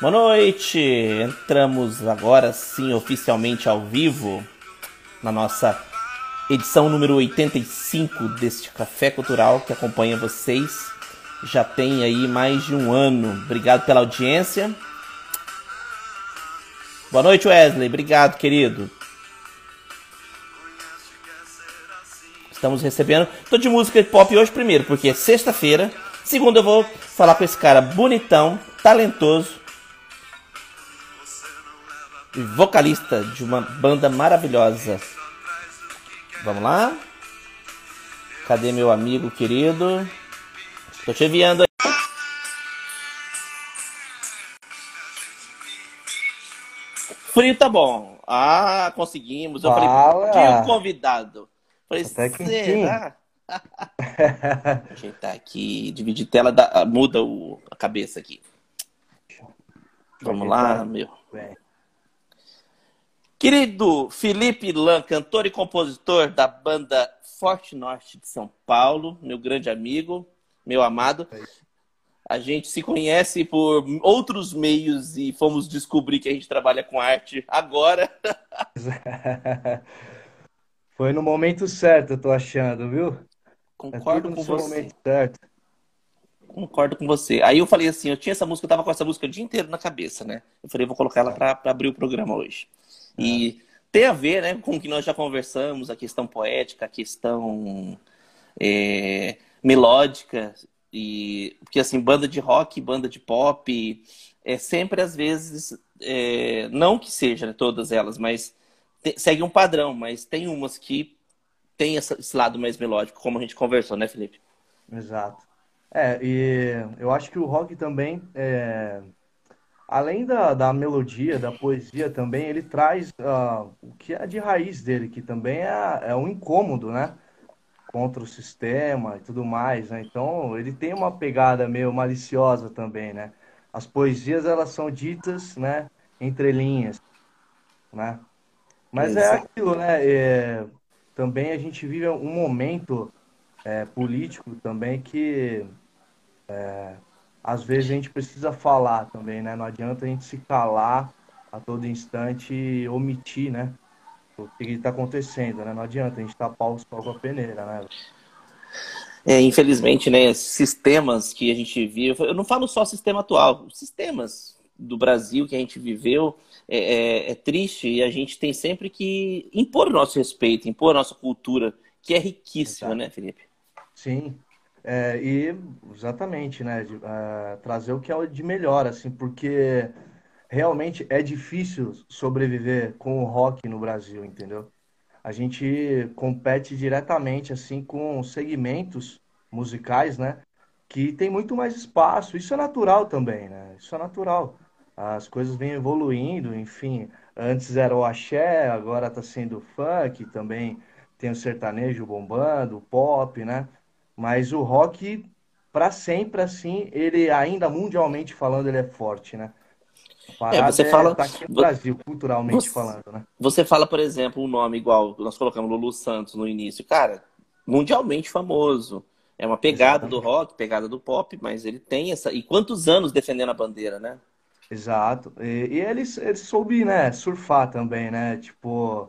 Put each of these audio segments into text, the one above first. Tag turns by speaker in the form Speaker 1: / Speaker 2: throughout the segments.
Speaker 1: Boa noite! Entramos agora sim oficialmente ao vivo na nossa edição número 85 deste Café Cultural que acompanha vocês. Já tem aí mais de um ano. Obrigado pela audiência. Boa noite, Wesley. Obrigado, querido. Estamos recebendo. Tô de música pop hoje primeiro, porque é sexta-feira. Segundo, eu vou falar com esse cara bonitão, talentoso, e vocalista de uma banda maravilhosa. Vamos lá? Cadê meu amigo querido? Tô te enviando aí. Frio tá bom. Ah, conseguimos. Eu
Speaker 2: Fala.
Speaker 1: falei, tinha um convidado. Falei,
Speaker 2: Até que
Speaker 1: será? Ajeitar aqui, dividir tela, dá- muda o, a cabeça aqui. Vamos lá, meu. Querido Felipe Lan, cantor e compositor da banda Forte Norte de São Paulo, meu grande amigo, meu amado. A gente se conhece por outros meios e fomos descobrir que a gente trabalha com arte agora.
Speaker 2: Foi no momento certo, eu tô achando, viu? É
Speaker 1: Concordo
Speaker 2: tudo
Speaker 1: com você.
Speaker 2: momento certo.
Speaker 1: Concordo com você. Aí eu falei assim, eu tinha essa música, eu tava com essa música o dia inteiro na cabeça, né? Eu falei, eu vou colocar ela pra, pra abrir o programa hoje. E tem a ver, né, com o que nós já conversamos, a questão poética, a questão é, melódica e porque assim, banda de rock, banda de pop, é sempre às vezes, é, não que seja né, todas elas, mas te- segue um padrão, mas tem umas que tem essa- esse lado mais melódico, como a gente conversou, né, Felipe?
Speaker 2: Exato. É, e eu acho que o rock também, é, além da, da melodia, da poesia também, ele traz ah, o que é de raiz dele, que também é, é um incômodo, né? Contra o sistema e tudo mais, né? Então, ele tem uma pegada meio maliciosa também, né? As poesias, elas são ditas, né? Entre linhas, né? Mas é
Speaker 1: Exato.
Speaker 2: aquilo, né? É, também a gente vive um momento é, político também que é, às vezes a gente precisa falar também, né? Não adianta a gente se calar a todo instante e omitir, né? O que está acontecendo, né? Não adianta a gente tapar o sol com a peneira, né?
Speaker 1: É, infelizmente, né, sistemas que a gente vive, eu não falo só sistema atual, os sistemas do Brasil que a gente viveu é, é- é triste e a gente tem sempre que impor o nosso respeito, impor a nossa cultura, que é riquíssima,
Speaker 2: Exato.
Speaker 1: né, Felipe?
Speaker 2: Sim, é, e exatamente, né? de- ah, trazer o que é de melhor, assim, porque realmente é difícil sobreviver com o rock no Brasil, entendeu? A gente compete diretamente, assim, com segmentos musicais, né? Que tem muito mais espaço. Isso é natural também, né? Isso é natural. As coisas vêm evoluindo, enfim. Antes era o axé, agora está sendo o funk, também tem o sertanejo bombando, o pop, né? Mas o rock, para sempre, assim, ele ainda mundialmente falando, ele é forte, né?
Speaker 1: É, você
Speaker 2: é
Speaker 1: fala.
Speaker 2: tá aqui no Brasil, culturalmente
Speaker 1: Você,
Speaker 2: falando, né?
Speaker 1: você fala, por exemplo, um nome igual, nós colocamos Lulu Santos no início. Cara, mundialmente famoso. É uma pegada do
Speaker 2: Exatamente.
Speaker 1: rock, pegada do pop, mas ele tem essa. E quantos anos defendendo a bandeira, né?
Speaker 2: Exato. E, e ele, ele soube, né, surfar também, né? Tipo,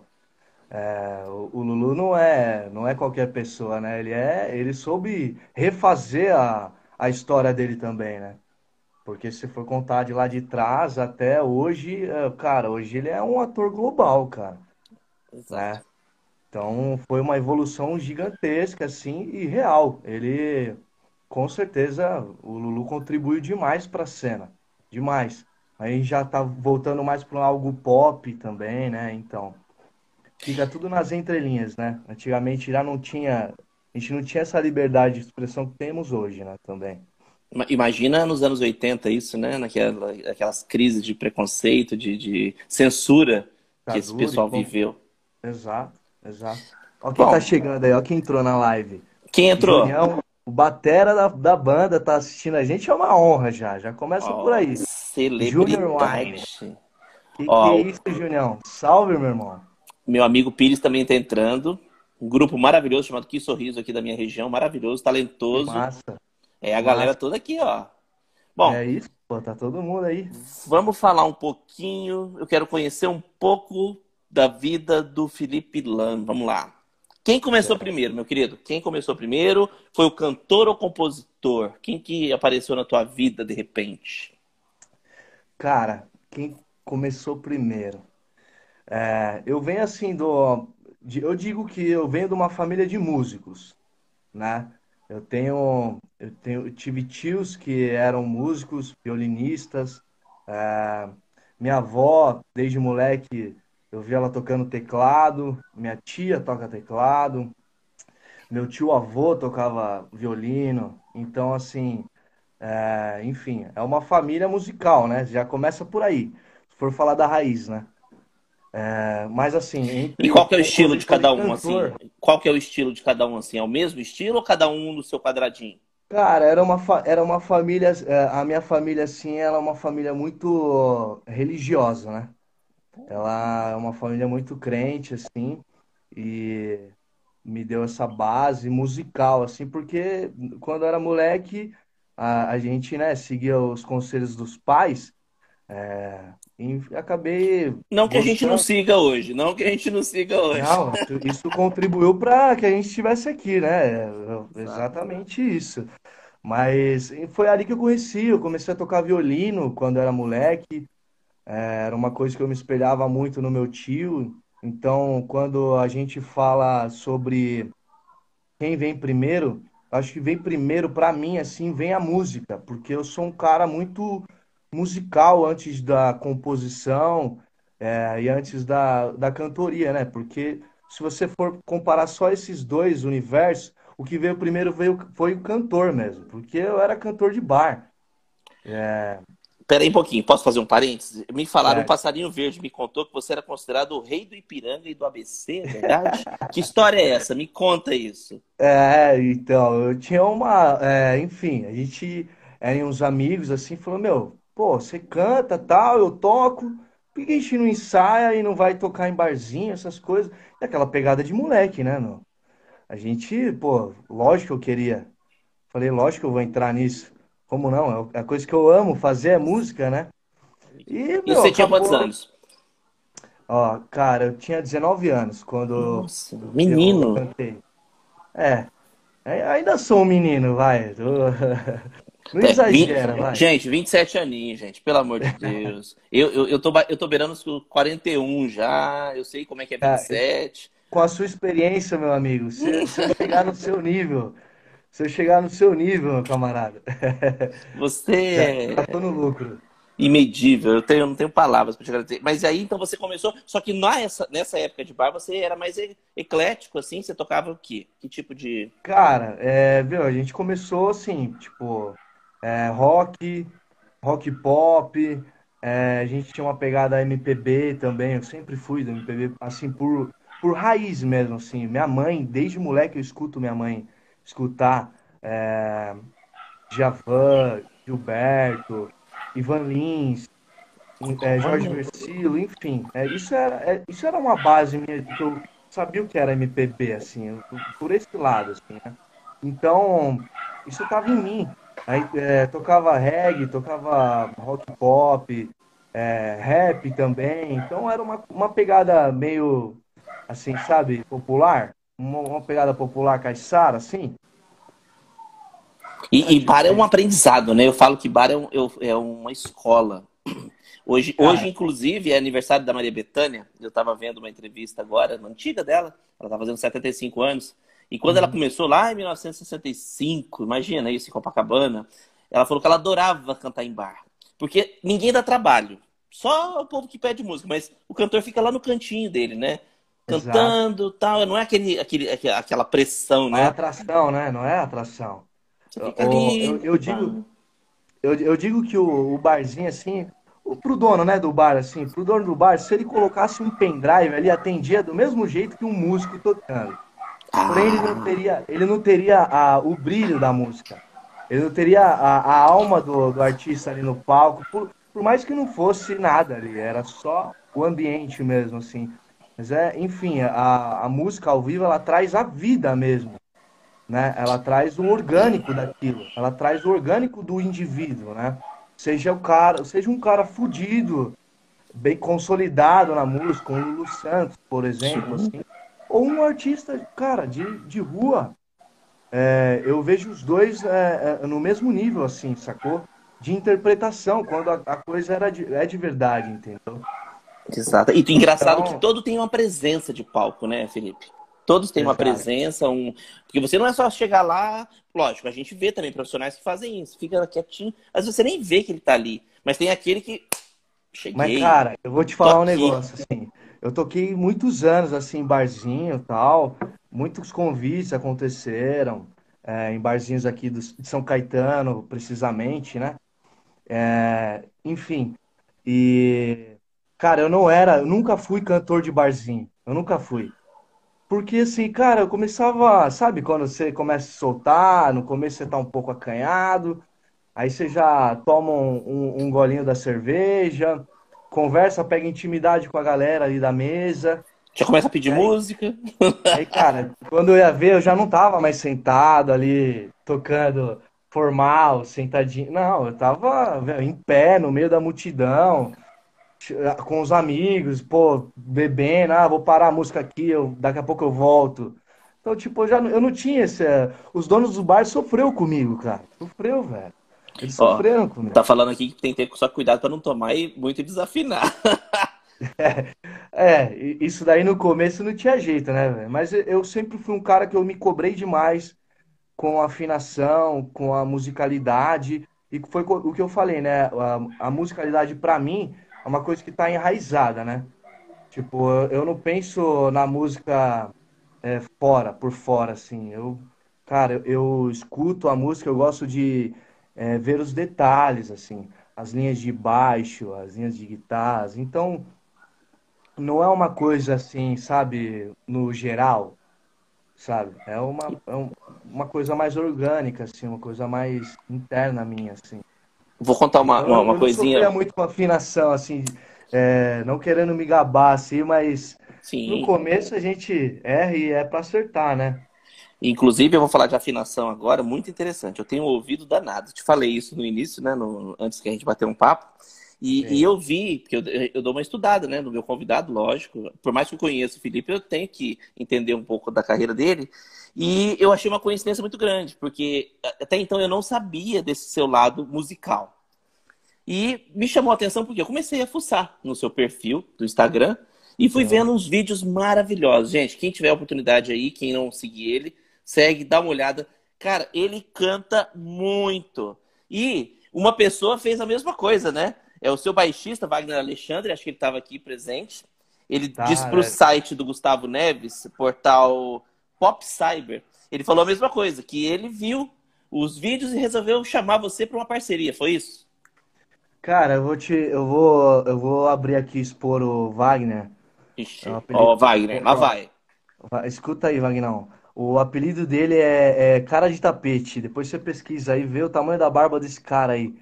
Speaker 2: é, o, Lulu não é, não é qualquer pessoa, né? Ele é, ele soube refazer a, a história dele também, né? Porque se for contar de lá de trás até hoje, é, cara, hoje ele é um ator global, cara,
Speaker 1: Exato.
Speaker 2: né? Então foi uma evolução gigantesca, assim, e real. Ele, com certeza, o Lulu contribuiu demais para a cena, demais. Aí já tá voltando mais para algo pop também, né? Então, fica tudo nas entrelinhas, né? Antigamente já não tinha, a gente não tinha essa liberdade de expressão que temos hoje, né? Também.
Speaker 1: Ima- Imagina nos anos 80 isso, né? Naquela, aquelas crises de preconceito, de, de censura que esse pessoal
Speaker 2: como...
Speaker 1: viveu.
Speaker 2: Exato, exato. Ó quem tá
Speaker 1: Bom,
Speaker 2: chegando aí, ó quem entrou na live.
Speaker 1: quem entrou?
Speaker 2: Junião, o batera da, da banda tá assistindo a gente, é uma honra já. Já começa por
Speaker 1: Ó,
Speaker 2: aí. Junior Wine.
Speaker 1: celebridade.
Speaker 2: Que que é isso, Junião? Salve, meu irmão.
Speaker 1: Meu amigo Pires também tá entrando. Um grupo maravilhoso chamado Que Sorriso aqui da minha região, maravilhoso, talentoso.
Speaker 2: massa,
Speaker 1: É a
Speaker 2: que
Speaker 1: galera
Speaker 2: massa.
Speaker 1: toda aqui, ó. Bom,
Speaker 2: É isso pô, tá todo mundo aí.
Speaker 1: Vamos falar um pouquinho. Eu quero conhecer um pouco da vida do Felipe Lan. Vamos lá. Quem começou primeiro, meu querido? Quem começou primeiro? Foi o cantor ou compositor? Quem que apareceu na tua vida de repente?
Speaker 2: Cara, quem começou primeiro? É, eu venho assim do. Eu digo que eu venho de uma família de músicos, né? Eu tenho, eu tenho, eu tive tios que eram músicos, violinistas. É, minha avó, desde moleque, eu vi ela tocando teclado, minha tia toca teclado, meu tio avô tocava violino, então assim, é, enfim, é uma família musical, né? Já começa por aí, se for falar da raiz, né? É, mas assim.
Speaker 1: E qual que é o estilo de cada um, assim? Qual que é o estilo de cada um, assim? É o mesmo estilo ou cada um no seu quadradinho?
Speaker 2: Cara, era uma, era uma família. É, a minha família, assim, ela é uma família muito religiosa, né? Ela é uma família muito crente, assim, e me deu essa base musical, assim, porque quando eu era moleque, a, a gente, né, seguia os conselhos dos pais, é, acabei.
Speaker 1: Não que a gente não siga hoje, não que a gente não siga hoje.
Speaker 2: Não, isso contribuiu para que a gente estivesse aqui, né? Exatamente isso. Mas foi ali que eu conheci, eu comecei a tocar violino quando era moleque. É, era uma coisa que eu me espelhava muito no meu tio. Então, quando a gente fala sobre quem vem primeiro, acho que vem primeiro para mim assim, vem a música, porque eu sou um cara muito musical antes da composição é, e antes da, da cantoria, né? Porque se você for comparar só esses dois universos, o que veio primeiro veio, foi o cantor mesmo, porque eu era cantor de bar.
Speaker 1: É, Pera aí um pouquinho, posso fazer um parênteses? Me falaram, é. um passarinho verde me contou que você era considerado o rei do Ipiranga e do ABC, é verdade? que história é essa? Me conta isso.
Speaker 2: É, então, eu tinha uma. É, enfim, a gente eram uns amigos assim, falou: Meu, pô, você canta tal, eu toco, por que a gente não ensaia e não vai tocar em barzinho, essas coisas? É aquela pegada de moleque, né, meu? A gente, pô, lógico que eu queria. Falei, lógico que eu vou entrar nisso. Como não? É a coisa que eu amo fazer é música, né?
Speaker 1: E, meu, e você tinha quantos anos?
Speaker 2: Ó, cara, eu tinha 19 anos quando
Speaker 1: Nossa, menino.
Speaker 2: É, é, ainda sou um menino, vai. Não é, exagera, 20, vai.
Speaker 1: Gente, 27 aninhos, gente, pelo amor de Deus. eu, eu, eu, tô, eu tô beirando os 41 já, eu sei como é que é 27.
Speaker 2: Com a sua experiência, meu amigo, se, se eu chegar no seu nível, se eu chegar no seu nível, meu camarada.
Speaker 1: Você
Speaker 2: já, já tô no lucro.
Speaker 1: Imedível, eu, tenho, eu não tenho palavras para te agradecer. Mas aí então você começou, só que nessa, nessa época de bar você era mais eclético, assim, você tocava o quê? Que tipo de.
Speaker 2: Cara, é, viu, a gente começou assim, tipo, é, rock, rock pop, é, a gente tinha uma pegada MPB também, eu sempre fui do MPB, assim, por, por raiz mesmo, assim. Minha mãe, desde moleque eu escuto minha mãe escutar é, Javan, Gilberto, Ivan Lins, é, Jorge Versilo, enfim. É, isso, era, é, isso era uma base minha, que eu sabia o que era MPB, assim, por esse lado, assim, né? Então, isso estava em mim. Aí é, tocava reggae, tocava rock pop, é, rap também. Então era uma, uma pegada meio, assim, sabe, popular uma, uma pegada popular caiçara, assim.
Speaker 1: E, e bar é um aprendizado, né? Eu falo que bar é, um, é uma escola. Hoje, hoje, inclusive, é aniversário da Maria Bethânia. Eu estava vendo uma entrevista agora, uma antiga dela. Ela está fazendo 75 anos. E quando uhum. ela começou lá em 1965, imagina isso, em Copacabana, ela falou que ela adorava cantar em bar. Porque ninguém dá trabalho. Só o povo que pede música, mas o cantor fica lá no cantinho dele, né? cantando Exato. tal. Não é aquele, aquele, aquela pressão,
Speaker 2: né?
Speaker 1: Não é
Speaker 2: atração, né? Não é atração. Eu, eu, eu, digo, eu, eu digo que o, o barzinho, assim, pro dono, né, do bar, assim, pro dono do bar, se ele colocasse um pendrive ali, atendia do mesmo jeito que um músico tocando. Porém, ele não teria, ele não teria a, o brilho da música. Ele não teria a, a alma do, do artista ali no palco, por, por mais que não fosse nada ali, era só o ambiente mesmo, assim. Mas é, enfim, a, a música ao vivo ela traz a vida mesmo. Né? Ela traz o orgânico daquilo, ela traz o orgânico do indivíduo, né? seja o cara, seja um cara fudido, bem consolidado na música, como o Lulu Santos, por exemplo, assim, ou um artista, cara, de, de rua. É, eu vejo os dois é, é, no mesmo nível, assim, sacou? De interpretação, quando a, a coisa era de, é de verdade, entendeu?
Speaker 1: Exato. E engraçado então... que todo tem uma presença de palco, né, Felipe? Todos têm Exato. uma presença, um. Porque você não é só chegar lá, lógico, a gente vê também profissionais que fazem isso, fica quietinho, às vezes você nem vê que ele tá ali. Mas tem aquele que
Speaker 2: Cheguei. Mas, cara, eu vou te falar um negócio, assim. Eu toquei muitos anos, assim, em barzinho tal. Muitos convites aconteceram é, em barzinhos aqui do, de São Caetano, precisamente, né? É, enfim. E, cara, eu não era, eu nunca fui cantor de barzinho. Eu nunca fui. Porque, assim, cara, eu começava, sabe, quando você começa a soltar, no começo você tá um pouco acanhado, Aí você já toma um, um, um golinho da cerveja, conversa, pega intimidade com a galera ali da mesa.
Speaker 1: Já começa a pedir
Speaker 2: aí,
Speaker 1: música.
Speaker 2: Aí, cara, quando eu ia ver, eu já não tava mais sentado ali, tocando formal, sentadinho. Não, eu tava em pé, no meio da multidão, com os amigos, pô, bebendo, ah, vou parar a música aqui, eu, daqui a pouco eu volto. Então, tipo, eu, já, eu não tinha esse. Os donos do bar sofreu comigo, cara. Sofreu, velho. Eles Ó, sofreram comigo.
Speaker 1: Tá falando aqui que tem que ter só cuidado para não tomar e muito desafinar.
Speaker 2: é, é, isso daí no começo não tinha jeito, né, velho? Mas eu sempre fui um cara que eu me cobrei demais com a afinação, com a musicalidade. E foi o que eu falei, né? A, a musicalidade, para mim, é uma coisa que tá enraizada, né? Tipo, eu não penso na música é, fora, por fora, assim. Eu, cara, eu, eu escuto a música, eu gosto de é, ver os detalhes, assim, as linhas de baixo, as linhas de guitarras. Então, não é uma coisa assim, sabe, no geral, sabe? É uma, é uma coisa mais orgânica, assim, uma coisa mais interna minha, assim.
Speaker 1: Vou contar uma, uma, uma eu coisinha.
Speaker 2: Eu muito com afinação, assim, é, não querendo me gabar, assim, mas Sim. no começo a gente erra e é para acertar, né?
Speaker 1: Inclusive, eu vou falar de afinação agora, muito interessante. Eu tenho ouvido danado. Te falei isso no início, né? No, antes que a gente bater um papo. E, e eu vi, porque eu, eu, dou uma estudada, né? No meu convidado, lógico. Por mais que eu conheça o Felipe, eu tenho que entender um pouco da carreira dele. E eu achei uma coincidência muito grande, porque até então eu não sabia desse seu lado musical. E me chamou a atenção porque eu comecei a fuçar no seu perfil do Instagram e fui é. vendo uns vídeos maravilhosos. Gente, quem tiver a oportunidade aí, quem não seguir ele, Segue, dá uma olhada. Cara, ele canta muito. E uma pessoa fez a mesma coisa, né? É o seu baixista, Wagner Alexandre, acho que ele estava aqui presente. Ele tá, disse para o é. site do Gustavo Neves, portal Pop Cyber, ele falou a mesma coisa, que ele viu os vídeos e resolveu chamar você para uma parceria, foi isso?
Speaker 2: Cara, eu vou te, eu vou, eu vou abrir aqui e expor o Wagner.
Speaker 1: Ixi, é ó, Wagner, lá vai.
Speaker 2: Escuta aí, Wagner. O apelido dele é, é, cara de tapete. Depois você pesquisa aí, vê o tamanho da barba desse cara aí.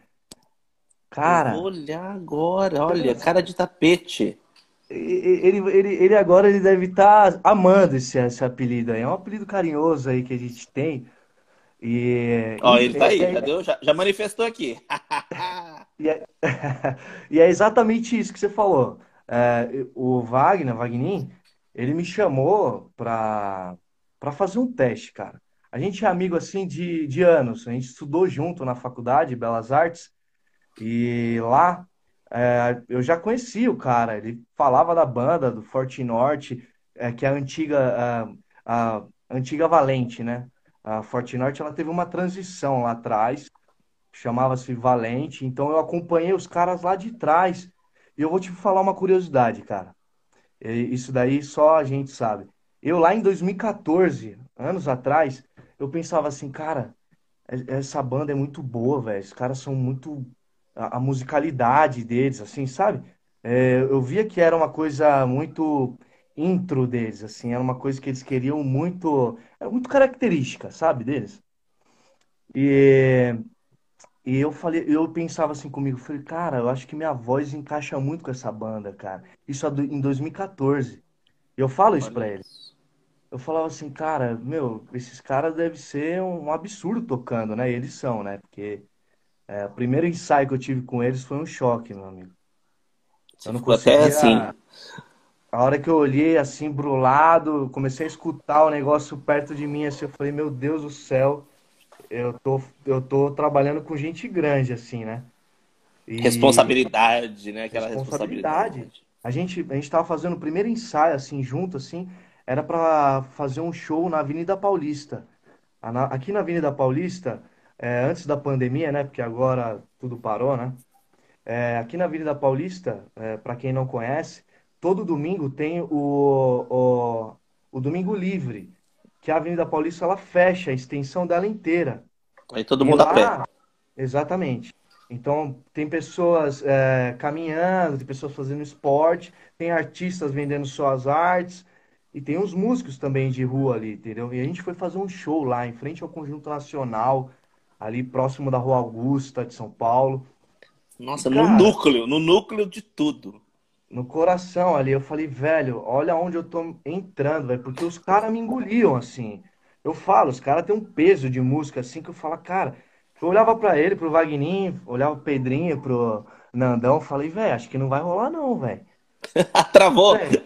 Speaker 2: Cara.
Speaker 1: Vou olhar agora, olha, cara de tapete.
Speaker 2: Ele, ele, ele agora ele deve estar tá amando esse, esse apelido aí. É um apelido carinhoso aí que a gente tem. E,
Speaker 1: Ó, ele tá aí, é, já, já manifestou aqui.
Speaker 2: e, é, e é exatamente isso que você falou. É, o Wagner, Wagner, ele me chamou para para fazer um teste, cara. A gente é amigo assim de, de anos, a gente estudou junto na faculdade Belas Artes e lá é, eu já conhecia o cara, ele falava da banda do Forte Norte, é, que é a antiga, a, a antiga Valente, né? A Forte Norte ela teve uma transição lá atrás, chamava-se Valente, então eu acompanhei os caras lá de trás. E eu vou te falar uma curiosidade, cara. Isso daí só a gente sabe. Eu lá em 2014, anos atrás, eu pensava assim, cara, essa banda é muito boa, velho. Os caras são muito. A, a musicalidade deles, assim, sabe? É, eu via que era uma coisa muito intro deles, assim, era uma coisa que eles queriam muito. Era muito característica, sabe, deles. E, e eu falei, eu pensava assim comigo, falei, cara, eu acho que minha voz encaixa muito com essa banda, cara. Isso em 2014. E eu falo isso pra eles eu falava assim, cara, meu, esses caras devem ser um absurdo tocando, né? E eles são, né? Porque É, o primeiro ensaio que eu tive com eles foi um choque, meu amigo.
Speaker 1: Eu não conseguia... Até assim...
Speaker 2: A hora que eu olhei assim, brulado, comecei a escutar o negócio perto de mim, assim, eu falei, meu Deus do céu, eu tô, eu tô trabalhando com gente grande, assim, né?
Speaker 1: E... Responsabilidade, né? Aquela responsabilidade. responsabilidade.
Speaker 2: A gente, a gente tava fazendo o primeiro ensaio, assim, junto, assim, era para fazer um show na Avenida Paulista. Aqui na Avenida Paulista, é, antes da pandemia, né? Porque agora tudo parou, né? É, aqui na Avenida Paulista, é, para quem não conhece, todo domingo tem o, o, o Domingo Livre, que a Avenida Paulista ela fecha a extensão dela inteira.
Speaker 1: Aí todo mundo lá, a pé.
Speaker 2: Exatamente. Então, tem pessoas é, caminhando, tem pessoas fazendo esporte, tem artistas vendendo suas artes, e tem os músicos também de rua ali, entendeu? E a gente foi fazer um show lá, em frente ao Conjunto Nacional, ali próximo da Rua Augusta, de São Paulo.
Speaker 1: Nossa, Cara, no núcleo, no núcleo de tudo.
Speaker 2: No coração ali, eu falei, velho, olha onde eu tô entrando, velho, porque os caras me engoliam, assim. Eu falo, os caras têm um peso de música, assim, que eu falo, cara, eu olhava para ele, pro Vagninho, olhava pro Pedrinho, pro Nandão, falei, velho, acho que não vai rolar não, velho.
Speaker 1: Travou.
Speaker 2: Véio,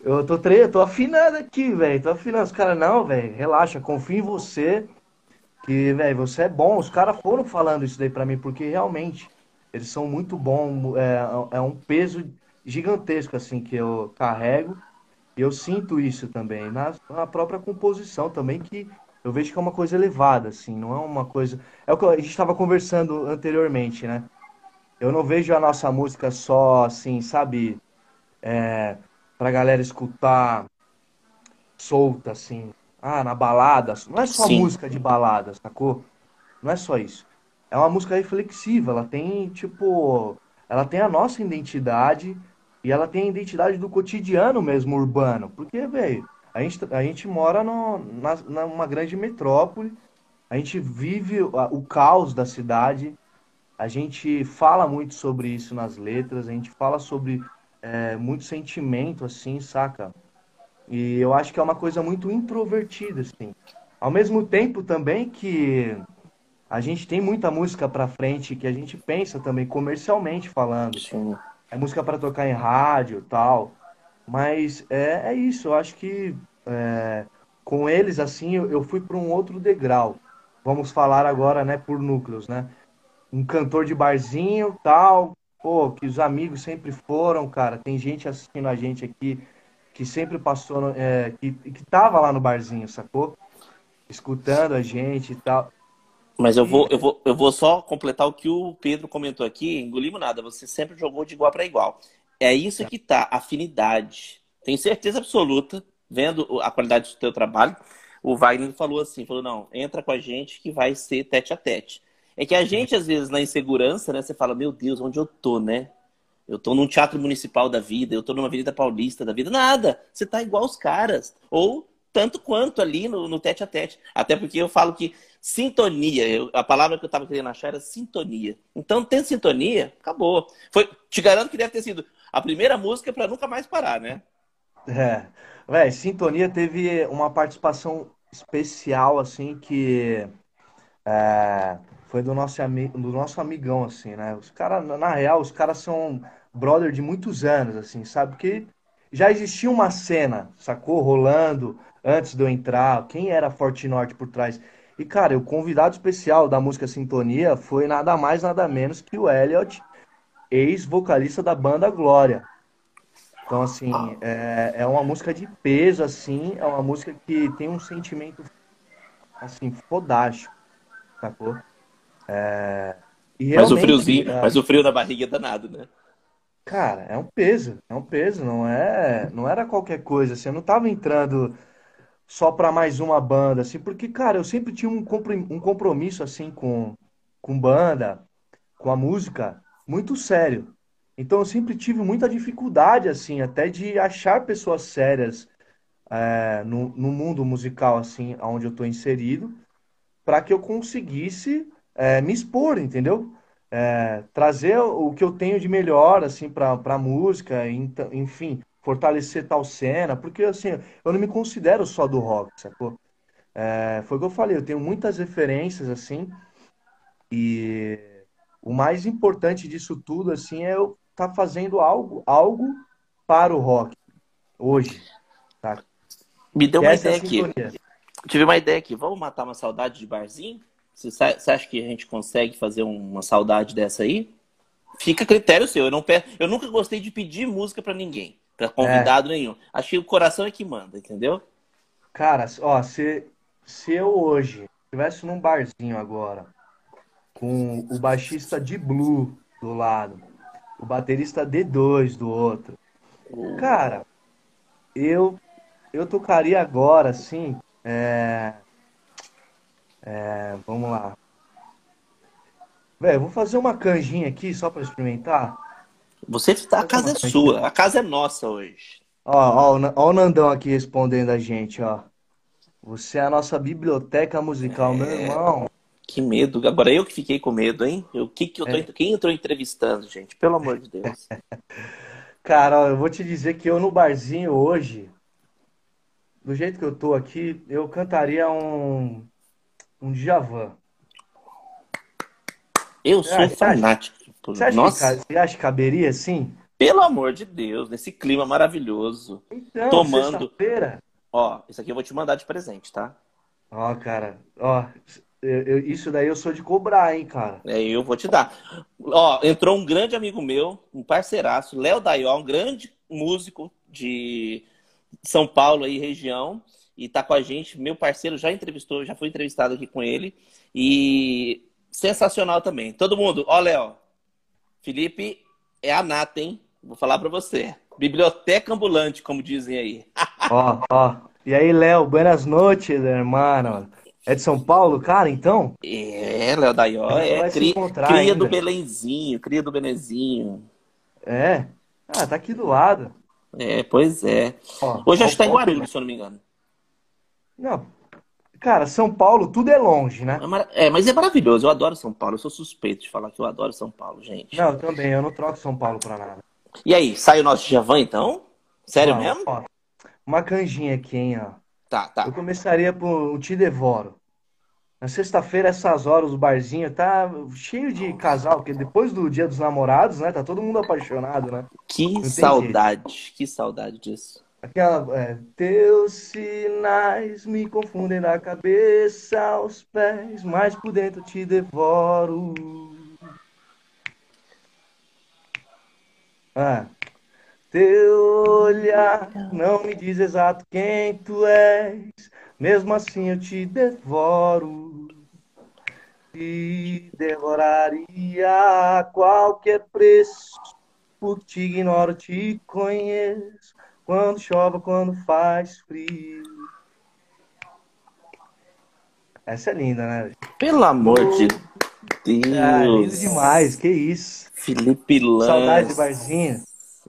Speaker 2: eu tô, tre... tô afinando aqui, velho, tô afinando. Os caras, não, velho, relaxa, confio em você, que, velho, você é bom. Os caras foram falando isso daí para mim, porque realmente eles são muito bons. É, é um peso gigantesco, assim, que eu carrego. E eu sinto isso também. Na, na própria composição também, que eu vejo que é uma coisa elevada, assim, não é uma coisa. É o que a gente estava conversando anteriormente, né? Eu não vejo a nossa música só, assim, sabe, é, pra galera escutar solta, assim. Ah, na balada. Não é só Sim. música de balada, sacou? Não é só isso é uma música reflexiva, ela tem, tipo, ela tem a nossa identidade e ela tem a identidade do cotidiano mesmo urbano. Porque, velho, a gente, a gente mora no, na, numa grande metrópole, a gente vive o, o caos da cidade, a gente fala muito sobre isso nas letras, a gente fala sobre é, muito sentimento, assim, saca? E eu acho que é uma coisa muito introvertida, assim. Ao mesmo tempo também que a gente tem muita música para frente que a gente pensa também comercialmente falando. Sim. É música para tocar em rádio tal. Mas é, é isso, eu acho que é, com eles, assim, eu, eu fui para um outro degrau. Vamos falar agora, né, por núcleos, né? Um cantor de barzinho tal, pô, que os amigos sempre foram, cara. Tem gente assistindo a gente aqui que sempre passou, é, que, que tava lá no barzinho, sacou? Escutando a gente e tal.
Speaker 1: Mas eu vou, eu, vou, eu vou só completar o que o Pedro comentou aqui. Engolimos nada. Você sempre jogou de igual para igual. É isso que tá, afinidade. Tenho certeza absoluta, vendo a qualidade do teu trabalho. O Wagner falou assim, falou, não, entra com a gente que vai ser tete a tete. É que a gente, às vezes, na insegurança, né, você fala, meu Deus, onde eu tô, né? Eu tô num teatro municipal da vida, eu tô numa avenida paulista da vida. Nada, você tá igual os caras. Ou tanto quanto ali no, no tete a tete. Até porque eu falo que Sintonia. Eu, a palavra que eu estava querendo achar era sintonia. Então, tem sintonia, acabou. Foi, te garanto que deve ter sido a primeira música para nunca mais parar, né?
Speaker 2: É. Véi, Sintonia teve uma participação especial, assim, que é, foi do nosso, do nosso amigão, assim, né? Os caras, na real, os caras são brother de muitos anos, assim, sabe? Porque já existia uma cena, sacou? Rolando antes de eu entrar. Quem era Forte Norte por trás? E, cara, o convidado especial da música Sintonia foi nada mais, nada menos que o Elliot, ex-vocalista da banda Glória. Então, assim, é, é uma música de peso, assim, é uma música que tem um sentimento, assim, fodástico, sacou? É,
Speaker 1: e mas o friozinho, é, mas o frio na barriga é danado, né?
Speaker 2: Cara, é um peso, é um peso, não é, não era qualquer coisa, assim, eu não tava entrando só para mais uma banda, assim, porque, cara, eu sempre tinha um compromisso, assim, com, com banda, com a música, muito sério. Então, eu sempre tive muita dificuldade, assim, até de achar pessoas sérias é, no, no mundo musical, assim, onde eu estou inserido, para que eu conseguisse é, me expor, entendeu? É, trazer o que eu tenho de melhor, assim, para a música, enfim, fortalecer tal cena, porque assim, eu não me considero só do rock, sacou? É, foi o que eu falei, eu tenho muitas referências, assim, E o mais importante disso tudo, assim, é eu estar tá fazendo algo, algo para o rock hoje. Tá?
Speaker 1: Me deu uma ideia é aqui. Tive uma ideia aqui. Vamos matar uma saudade de barzinho? Você, acha que a gente consegue fazer uma saudade dessa aí? Fica a critério seu. Eu, não peço, eu nunca gostei de pedir música para ninguém, para convidado é. nenhum. Acho que o coração é que manda, entendeu?
Speaker 2: Cara, ó, se, se eu hoje estivesse num barzinho agora, com o baixista de Blue do lado, o baterista D2 do outro, cara, eu eu tocaria agora, assim, é, é, vamos lá. Velho, vou fazer uma canjinha aqui só para experimentar.
Speaker 1: Você tá, a casa é sua, a casa é nossa hoje.
Speaker 2: Ó, ó, ó o Nandão aqui respondendo a gente, ó. Você é a nossa biblioteca musical, é... meu irmão.
Speaker 1: Que medo. Agora eu que fiquei com medo, hein? Eu, que que eu tô, é. Quem tô entrevistando, gente? Pelo amor de Deus.
Speaker 2: Cara, ó, eu vou te dizer que eu no barzinho hoje, do jeito que eu tô aqui, eu cantaria um, um Djavan.
Speaker 1: Eu sou acha, fanático.
Speaker 2: Você acha, Nossa. Que, você acha que caberia assim?
Speaker 1: Pelo amor de Deus, nesse clima maravilhoso. Então, tomando. Ó, isso aqui eu vou te mandar de presente, tá?
Speaker 2: Ó, cara, ó, eu, eu, isso daí eu sou de cobrar, hein, cara.
Speaker 1: É, eu vou te dar. Ó, entrou um grande amigo meu, um parceiraço, Léo Daió, um grande músico de São Paulo aí, região, e tá com a gente. Meu parceiro já entrevistou, já foi entrevistado aqui com ele. E sensacional também. Todo mundo, ó, Léo, Felipe é a nata, hein? Vou falar para você. Biblioteca ambulante, como dizem aí.
Speaker 2: Ó, ó. E aí, Léo, buenas noites, hermano. É de São Paulo, cara, então?
Speaker 1: É, Léo Daió é cri, cria ainda. do Belenzinho, cria do Belenzinho.
Speaker 2: É? Ah, tá aqui do lado.
Speaker 1: É, pois é. Ó, Hoje acho que tá em Guarulhos, se eu não me engano.
Speaker 2: Não, Cara, São Paulo, tudo é longe, né?
Speaker 1: É, é, mas é maravilhoso. Eu adoro São Paulo. Eu sou suspeito de falar que eu adoro São Paulo, gente.
Speaker 2: Não, eu também. Eu não troco São Paulo pra nada.
Speaker 1: E aí, sai o nosso Javan, então? Sério não, mesmo?
Speaker 2: Ó, uma canjinha aqui, hein, ó.
Speaker 1: Tá, tá.
Speaker 2: Eu começaria por Te Devoro. Na sexta-feira, essas horas, o barzinho tá cheio de casal, porque depois do dia dos namorados, né? Tá todo mundo apaixonado, né?
Speaker 1: Que saudade, que saudade disso.
Speaker 2: Aquela. É, Teus sinais me confundem da cabeça aos pés, mas por dentro te devoro. Ah. Teu olhar não me diz exato quem tu és, mesmo assim eu te devoro. Te devoraria a qualquer preço, por te ignoro, te conheço quando chove, quando faz frio. Essa é linda, né?
Speaker 1: Pelo amor de Deus. Ah,
Speaker 2: lindo demais, que isso.
Speaker 1: Felipe Lance.
Speaker 2: Saudade de barzinho.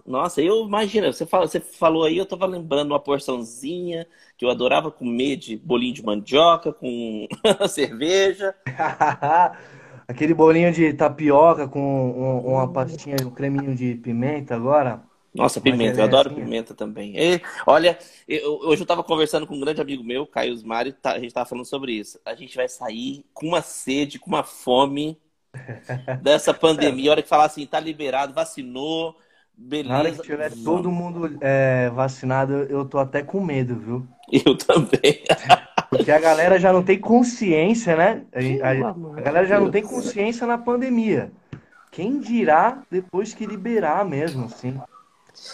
Speaker 1: Nossa, eu imagino, você, fala, você falou aí, eu tava lembrando uma porçãozinha que eu adorava comer de bolinho de mandioca com cerveja.
Speaker 2: Aquele bolinho de tapioca com um, uma pastinha, um creminho de pimenta agora.
Speaker 1: Nossa, pimenta, eu adoro pimenta também. E, olha, eu, hoje eu estava conversando com um grande amigo meu, Caio Osmari, tá, a gente estava falando sobre isso. A gente vai sair com uma sede, com uma fome dessa pandemia. A hora que falar assim, tá liberado, vacinou, beleza.
Speaker 2: Na hora que tiver todo mundo é, vacinado, eu tô até com medo, viu?
Speaker 1: Eu também.
Speaker 2: Porque a galera já não tem consciência, né? A, a, a galera já não tem consciência na pandemia. Quem dirá depois que liberar mesmo, assim?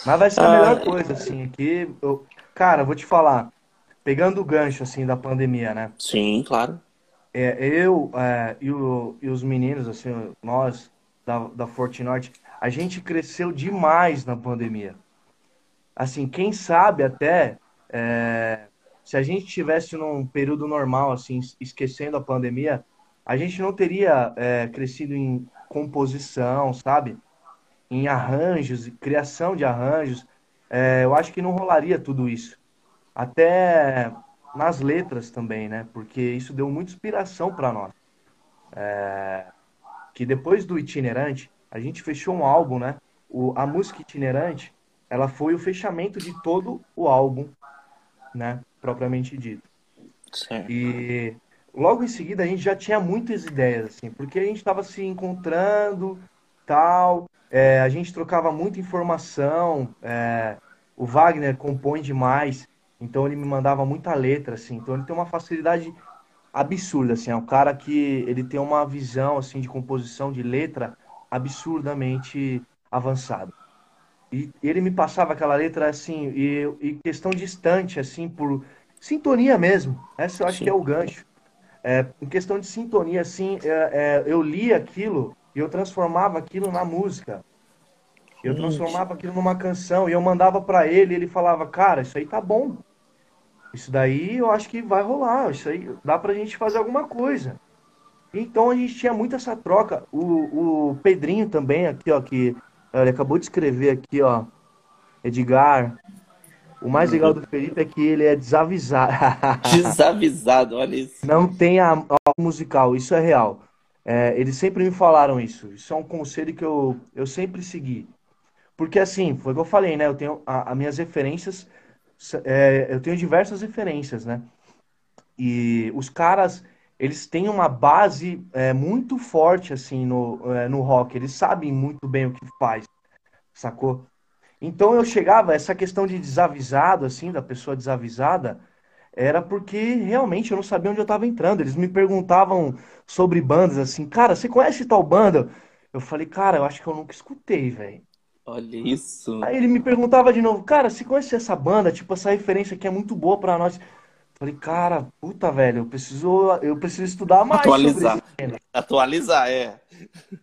Speaker 2: Mas vai ser a melhor ah, coisa, assim, aqui. Eu, cara, vou te falar. Pegando o gancho, assim, da pandemia, né?
Speaker 1: Sim, claro.
Speaker 2: É, eu é, e, o, e os meninos, assim, nós da, da Fortinorte, a gente cresceu demais na pandemia. Assim, quem sabe até é, se a gente tivesse num período normal, assim, esquecendo a pandemia, a gente não teria é, crescido em composição, sabe? Em arranjos, criação de arranjos, é, eu acho que não rolaria tudo isso. Até nas letras também, né? Porque isso deu muita inspiração para nós. É, que depois do itinerante, a gente fechou um álbum, né? O, a música itinerante, ela foi o fechamento de todo o álbum, né? Propriamente dito.
Speaker 1: Certo.
Speaker 2: E logo em seguida a gente já tinha muitas ideias, assim, porque a gente estava se encontrando, tal, é, a gente trocava muita informação, é, o Wagner compõe demais, então ele me mandava muita letra, assim, então ele tem uma facilidade absurda, assim, é um cara que ele tem uma visão, assim, de composição, de letra absurdamente avançada. E ele me passava aquela letra, assim, e, e questão distante, assim, por sintonia mesmo, essa eu acho Sim. que é o gancho. É, em questão de sintonia, assim, é, é, eu lia aquilo e eu transformava aquilo na música. Eu transformava aquilo numa canção e eu mandava para ele, ele falava, cara, isso aí tá bom. Isso daí eu acho que vai rolar, isso aí dá pra gente fazer alguma coisa. Então a gente tinha muito essa troca. O, o Pedrinho também, aqui, ó, que ele acabou de escrever aqui, ó. Edgar, o mais legal do Felipe é que ele é desavisado.
Speaker 1: desavisado, olha isso.
Speaker 2: Não tem a, a musical, isso é real. É, eles sempre me falaram isso. Isso é um conselho que eu, eu sempre segui. Porque assim, foi o que eu falei, né? Eu tenho as minhas referências, é, eu tenho diversas referências, né? E os caras, eles têm uma base é, muito forte, assim, no, é, no rock. Eles sabem muito bem o que faz, sacou? Então eu chegava, essa questão de desavisado, assim, da pessoa desavisada, era porque realmente eu não sabia onde eu estava entrando. Eles me perguntavam sobre bandas, assim, cara, você conhece tal banda? Eu falei, cara, eu acho que eu nunca escutei, velho.
Speaker 1: Olha isso.
Speaker 2: Aí ele me perguntava de novo, cara, você conhece essa banda? Tipo, essa referência aqui é muito boa para nós. Falei, cara, puta, velho, eu preciso, eu preciso estudar mais.
Speaker 1: Atualizar. Atualizar, é.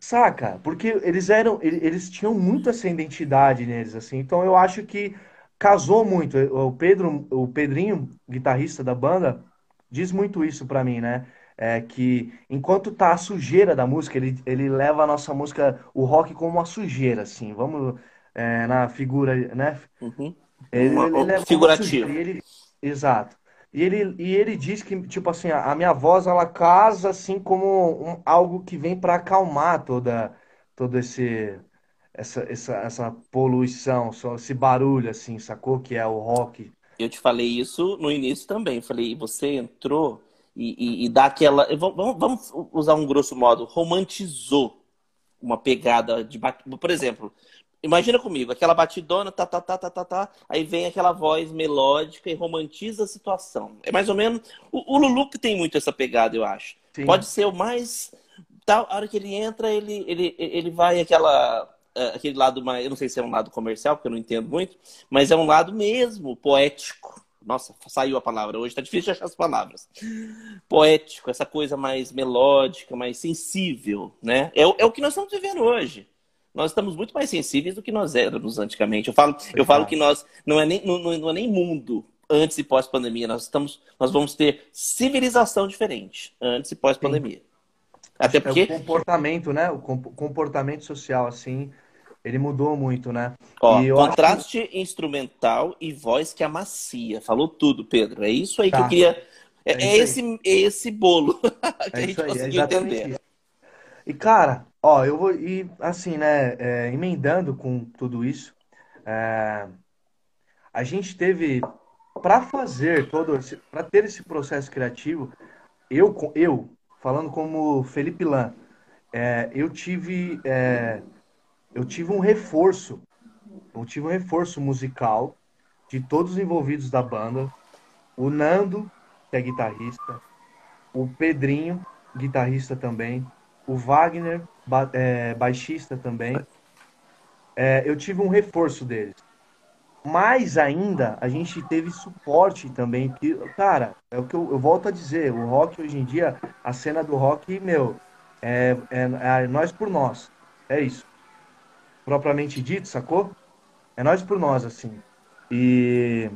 Speaker 2: Saca? Porque eles eram, eles tinham muito essa identidade neles, assim. Então eu acho que casou muito. O Pedro, o Pedrinho, guitarrista da banda, diz muito isso para mim, né? É que enquanto tá a sujeira da música, ele, ele leva a nossa música, o rock, como uma sujeira, assim. Vamos é, na figura, né?
Speaker 1: Uhum. Ele, uma, ele leva figurativo.
Speaker 2: Ele, exato. E ele, e ele diz que, tipo assim, a, a minha voz, ela casa, assim, como um, algo que vem para acalmar toda, todo esse, essa, essa, essa poluição, só esse barulho, assim, sacou? Que é o rock.
Speaker 1: Eu te falei isso no início também. Falei, você entrou e, e, e dá aquela. Vamos, vamos usar um grosso modo, romantizou uma pegada de. Por exemplo, Imagina comigo, aquela batidona, tá, tá, tá, tá, tá, tá, aí vem aquela voz melódica e romantiza a situação. É mais ou menos. O, o Lulu que tem muito essa pegada, eu acho. Sim. Pode ser o mais. Tá, a hora que ele entra, ele, ele, ele vai aquela. É, aquele lado mais. Eu não sei se é um lado comercial, porque eu não entendo muito, mas é um lado mesmo poético. Nossa, saiu a palavra hoje, tá difícil de achar as palavras. Poético, essa coisa mais melódica, mais sensível, né? É, é o que nós estamos vivendo hoje nós estamos muito mais sensíveis do que nós éramos antigamente. Eu falo, eu falo que nós não é nem, não, não é nem mundo antes e pós-pandemia. Nós estamos, nós vamos ter civilização diferente antes e pós-pandemia.
Speaker 2: Até porque é o comportamento, né? O comportamento social assim, ele mudou muito, né?
Speaker 1: Ó, contraste que... instrumental e voz que amacia. Falou tudo, Pedro. É isso aí tá. que eu queria. É, é, é esse, é esse bolo que é a gente aí, conseguiu entender. Isso.
Speaker 2: E, cara, ó, eu vou. E, assim, né, é, emendando com tudo isso, é, a gente teve. Para fazer todo esse. Para ter esse processo criativo, eu, eu falando como Felipe Lan, é, eu tive. É, eu tive um reforço. Eu tive um reforço musical de todos os envolvidos da banda. O Nando, que é guitarrista. O Pedrinho, guitarrista também o Wagner, ba é, baixista também. É, eu tive um reforço deles. Mais ainda, a gente teve suporte também. Que, cara, é o que eu, eu, volto a dizer: o rock hoje em dia, a cena do rock, meu, é, é, é nós por nós. É isso. Propriamente dito, sacou? É nós por nós, assim. E,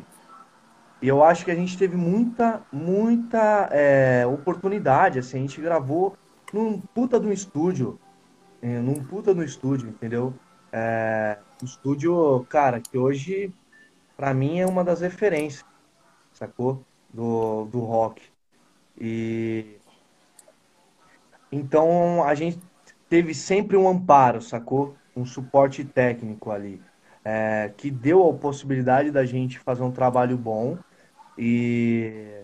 Speaker 2: e eu acho que a gente teve muita, muita é, oportunidade. Assim, a gente gravou num puta de um estúdio. É, num puta no estúdio, entendeu? É, um estúdio, cara, que hoje, para mim, é uma das referências, sacou? Do, do rock. E. Então, a gente teve sempre um amparo, sacou? Um suporte técnico ali. É, que deu a possibilidade da gente fazer um trabalho bom. E.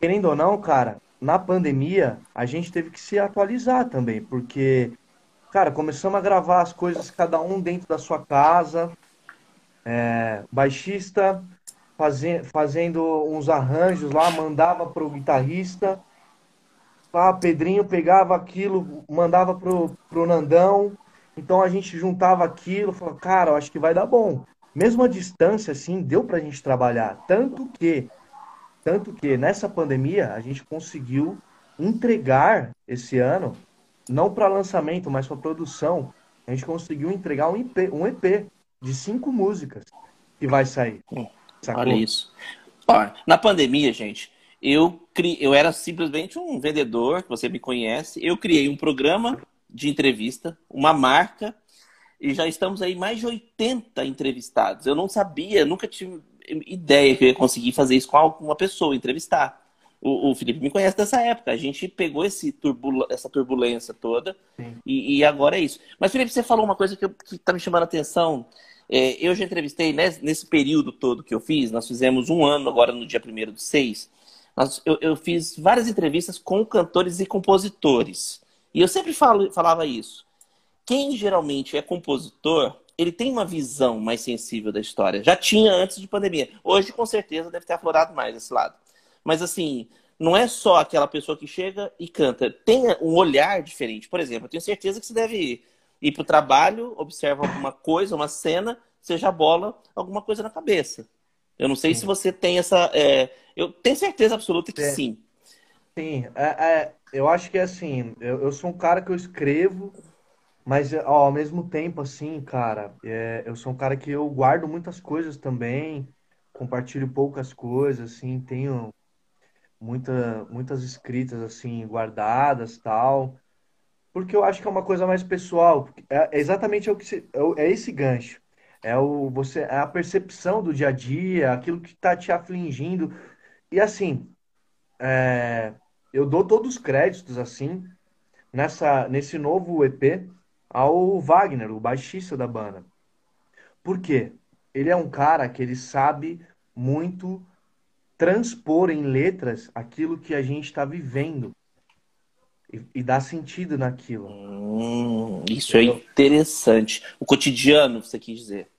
Speaker 2: Querendo ou não, cara, na pandemia, a gente teve que se atualizar também, porque, cara, começamos a gravar as coisas cada um dentro da sua casa, é, baixista faze, fazendo uns arranjos lá, mandava pro guitarrista, lá, Pedrinho pegava aquilo, mandava pro, pro Nandão, então a gente juntava aquilo, falava, cara, eu acho que vai dar bom. Mesmo a distância, assim, deu pra gente trabalhar, tanto que tanto que nessa pandemia a gente conseguiu entregar esse ano, não para lançamento, mas para produção, a gente conseguiu entregar um EP, um EP de cinco músicas que vai sair.
Speaker 1: Sacou? Olha isso. Ó, na pandemia, gente, eu, cri... eu era simplesmente um vendedor, que você me conhece. Eu criei um programa de entrevista, uma marca, e já estamos aí mais de 80 entrevistados. Eu não sabia, nunca tive ideia que eu ia conseguir fazer isso com alguma pessoa, entrevistar. O, o Felipe me conhece dessa época. A gente pegou esse turbul essa turbulência toda e, e, agora é isso. Mas, Felipe, você falou uma coisa que está me chamando a atenção. É, eu já entrevistei né, nesse período todo que eu fiz, nós fizemos um ano agora no dia 1 do 6. Nós, eu, eu, fiz várias entrevistas com cantores e compositores. E eu sempre falo, falava isso. Quem geralmente é compositor ele tem uma visão mais sensível da história. Já tinha antes de pandemia. Hoje, com certeza, deve ter aflorado mais esse lado. Mas, assim, não é só aquela pessoa que chega e canta. Tem um olhar diferente. Por exemplo, eu tenho certeza que você deve ir para o trabalho, observa alguma coisa, uma cena, seja bola, alguma coisa na cabeça. Eu não sei sim. se você tem essa. É... Eu tenho certeza absoluta que é. sim.
Speaker 2: Sim, é, é, eu acho que é assim. Eu, eu sou um cara que eu escrevo mas ó, ao mesmo tempo, assim, cara, é, eu sou um cara que eu guardo muitas coisas também, compartilho poucas coisas, assim, tenho muita, muitas escritas, assim, guardadas tal, porque eu acho que é uma coisa mais pessoal. É, é exatamente o que se, é, é esse gancho. É, o, você, é a percepção do dia a dia, aquilo que está te afligindo. E assim, é, eu dou todos os créditos, assim, nessa, nesse novo EP ao Wagner, o baixista da banda. Por quê? Ele é um cara que ele sabe muito transpor em letras aquilo que a gente está vivendo e, e dar sentido naquilo.
Speaker 1: Hum, isso é Entendeu? é interessante. O cotidiano, você quis dizer.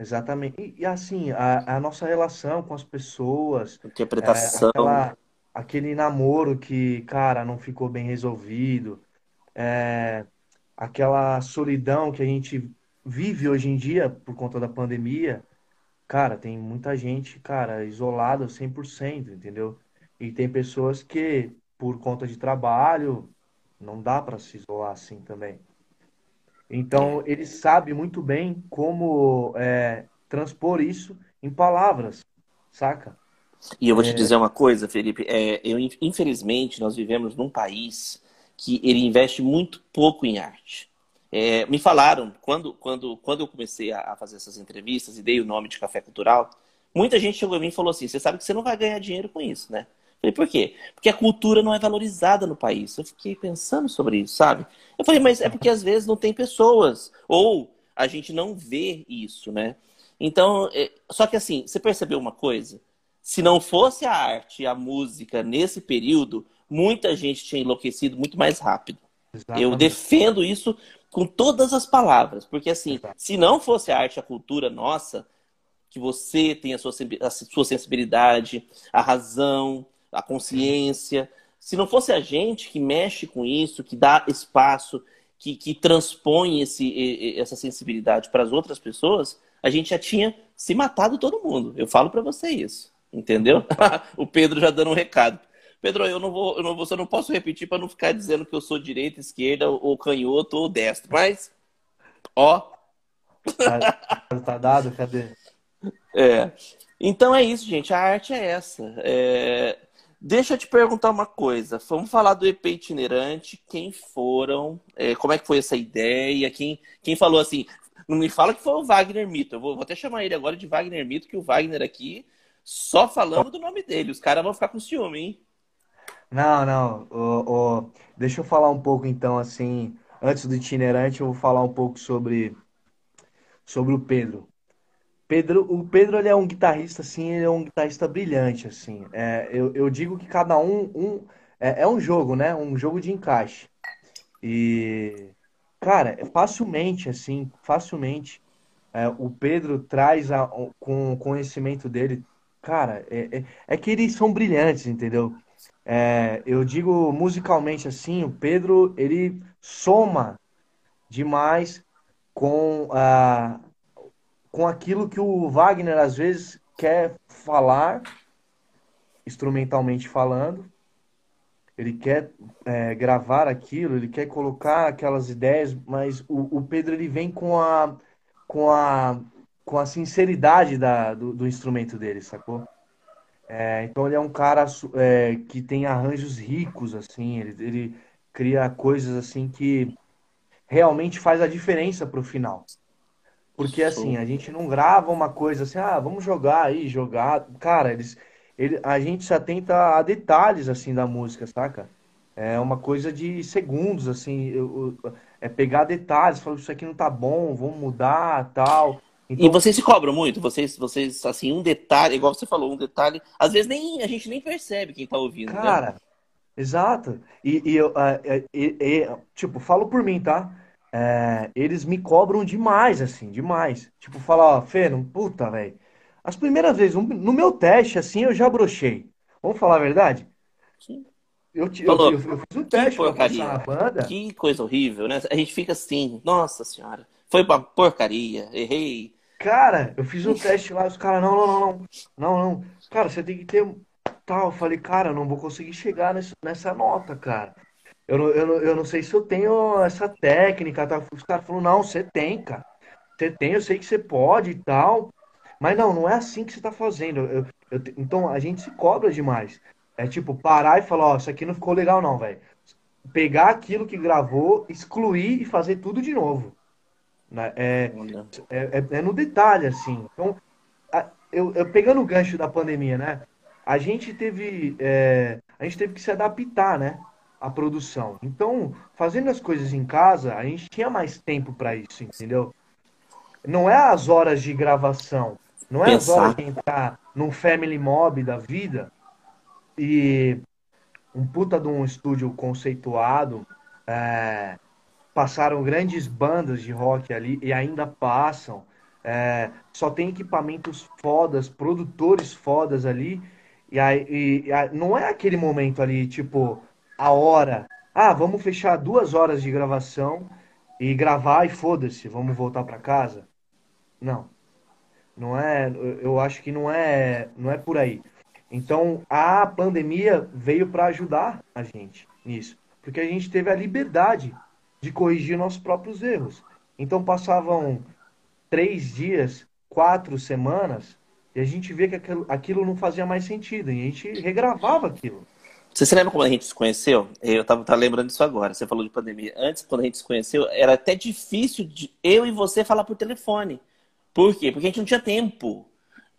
Speaker 2: Exatamente. E, e assim, a, a, nossa relação com as pessoas.
Speaker 1: Interpretação. É,
Speaker 2: aquela, aquele namoro que, cara, não ficou bem resolvido. É, aquela solidão que a gente vive hoje em dia por conta da pandemia, cara, tem muita gente, cara, isolada 100%, entendeu? E tem pessoas que, por conta de trabalho, não dá para se isolar assim também. Então, ele sabe muito bem como é, transpor isso em palavras, saca?
Speaker 1: E eu vou te é... dizer uma coisa, Felipe. É, eu, infelizmente, nós vivemos num país que ele investe muito pouco em arte. É, me falaram, quando, quando, quando eu comecei a, fazer essas entrevistas e dei o nome de Café Cultural, muita gente chegou a mim e falou assim: você sabe que você não vai ganhar dinheiro com isso, né? falei, por quê? Porque a cultura não é valorizada no país. Eu fiquei pensando sobre isso, sabe? Eu falei, mas é porque às vezes não tem pessoas, ou a gente não vê isso, né? Então, é... só que assim, você percebeu uma coisa? Se não fosse a arte e a música nesse período, muita gente tinha enlouquecido muito mais rápido. Exatamente. Eu defendo isso com todas as palavras, porque assim, Exato. se não fosse a arte, a cultura nossa, que você tem a sua, a sua sensibilidade, a razão, a consciência, se não fosse a gente que mexe com isso, que dá espaço, que, que transpõe esse, essa sensibilidade para as outras pessoas, a gente já tinha se matado todo mundo. Eu falo para você isso, entendeu? o Pedro já dando um recado. Pedro, eu não vou, eu não vou, eu não posso repetir para não ficar dizendo que eu sou direita, esquerda, ou canhoto, ou destro. Mas, ó.
Speaker 2: Tá, tá dado, cadê?
Speaker 1: É. Então é isso, gente. A arte é essa. É... Deixa eu te perguntar uma coisa. Vamos falar do EP itinerante. Quem foram? É, como é que foi essa ideia? Quem, quem falou assim? Não me fala que foi o Wagner Mito. Eu vou, vou até chamar ele agora de Wagner Mito, que o Wagner aqui, só falando do nome dele. Os caras vão ficar com ciúme, hein?
Speaker 2: Não, não. O, o... Deixa eu falar um pouco então, assim, antes do itinerante, eu vou falar um pouco sobre, sobre o Pedro. Pedro, o Pedro ele é um guitarrista, assim, ele é um guitarrista brilhante, assim. É, eu, eu digo que cada um, um é, é um jogo, né? Um jogo de encaixe. E, cara, facilmente, assim, facilmente, é, o Pedro traz a, com o conhecimento dele, cara, é, é, é que eles são brilhantes, entendeu? É, eu digo musicalmente assim, o Pedro, ele soma demais com, a, com aquilo que o Wagner às vezes quer falar, instrumentalmente falando, ele quer é, gravar aquilo, ele quer colocar aquelas ideias, mas o, o, Pedro ele vem com a com a com a sinceridade da, do, do instrumento dele, sacou? É, então ele é um cara é, que tem arranjos ricos, assim, ele, ele cria coisas assim que realmente faz a diferença pro final. Porque assim, a gente não grava uma coisa assim, ah, vamos jogar aí, jogar. Cara, eles, ele, a gente se atenta a detalhes assim da música, saca? É uma coisa de segundos, assim, eu, eu, é pegar detalhes, falar isso aqui não tá bom, vamos mudar, tal.
Speaker 1: Então... E vocês se cobram muito? Vocês, vocês, assim, um detalhe, igual você falou, um detalhe, às vezes nem a gente nem percebe quem tá ouvindo.
Speaker 2: Né? Cara, né? exato. E, e eu, e, e, tipo, falo por mim, tá? É, eles me cobram demais, assim, demais. Tipo, falar, ó, Fê, não, puta, velho. As primeiras vezes, no meu teste, assim, eu já brochei. Vamos falar a verdade?
Speaker 1: Sim.
Speaker 2: Eu, eu, eu, eu, fiz um teste
Speaker 1: pra passar na banda. Que coisa horrível, né? A gente fica assim, nossa senhora, foi pra porcaria, errei.
Speaker 2: Cara, eu fiz um teste lá, os caras, não, não, não, não, não, não. Cara, você tem que ter tal. Eu falei, cara, eu não vou conseguir chegar nesse, nessa nota, cara. Eu não, eu, não, eu não sei se eu tenho essa técnica, tá? Os caras falaram, não, você tem, cara. Você tem, eu sei que você pode e tal. Mas não, não é assim que você está fazendo. Eu, eu, então a gente se cobra demais. É tipo, parar e falar, ó, isso aqui não ficou legal não, velho. Pegar aquilo que gravou, excluir e fazer tudo de novo. Né? É, é, é, é no detalhe, assim. Então, a, eu, eu, pegando o gancho da pandemia, né? A gente teve. É, a gente teve que se adaptar, né? A produção. Então, fazendo as coisas em casa, a gente tinha mais tempo para isso, entendeu? Não é as horas de gravação não é Pensar. as horas de entrar num family mob da vida e um puta de um estúdio conceituado. É, passaram grandes bandas de rock ali e ainda passam. É, só tem equipamentos fodas, produtores fodas ali. E, aí, e, e não é aquele momento ali, tipo, a hora. Ah, vamos fechar duas horas de gravação e gravar e foda-se, vamos voltar para casa. Não. Não é, eu acho que não é, não é por aí. Então, a pandemia veio para ajudar a gente nisso, porque a gente teve a liberdade de corrigir nossos próprios erros. Então, passavam três dias, quatro semanas, e a gente via que aquilo, aquilo não fazia mais sentido, e a gente regravava aquilo.
Speaker 1: Você se lembra como a gente se conheceu? Eu tava, tava lembrando disso agora. Você falou de pandemia. Antes, quando a gente se conheceu, era até difícil de eu e você falar por telefone. Por quê? Porque a gente não tinha tempo.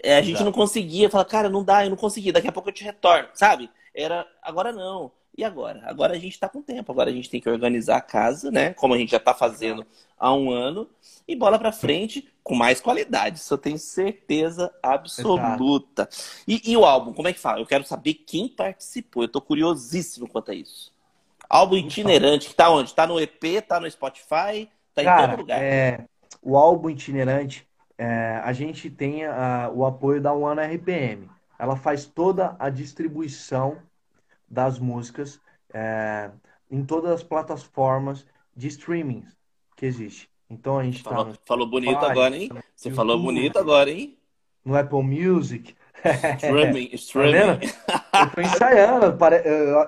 Speaker 1: É, a gente Exato. não conseguia falar, cara, não dá, eu não consegui, daqui a pouco eu te retorno, sabe? Era, agora não. E agora? Agora a gente está com tempo, agora a gente tem que organizar a casa, né? Como a gente já está fazendo há um ano, e bola para frente com mais qualidade, isso eu tenho certeza absoluta. E, e, o álbum, como é que fala? Eu quero saber quem participou, eu estou curiosíssimo quanto a isso. Álbum itinerante, que tá onde? Tá no EP, tá no Spotify, tá em
Speaker 2: Cara, todo lugar. É... O álbum itinerante é, a gente tem a, o apoio da One RPM. Ela faz toda a distribuição das músicas é, em todas as plataformas de streaming que existe. Então a gente
Speaker 1: tá falou, tá falou bonito agora, hein? Você YouTube, falou bonito agora, hein?
Speaker 2: No Apple Music.
Speaker 1: Streaming, tá streaming.
Speaker 2: Tá eu tô ensaiando.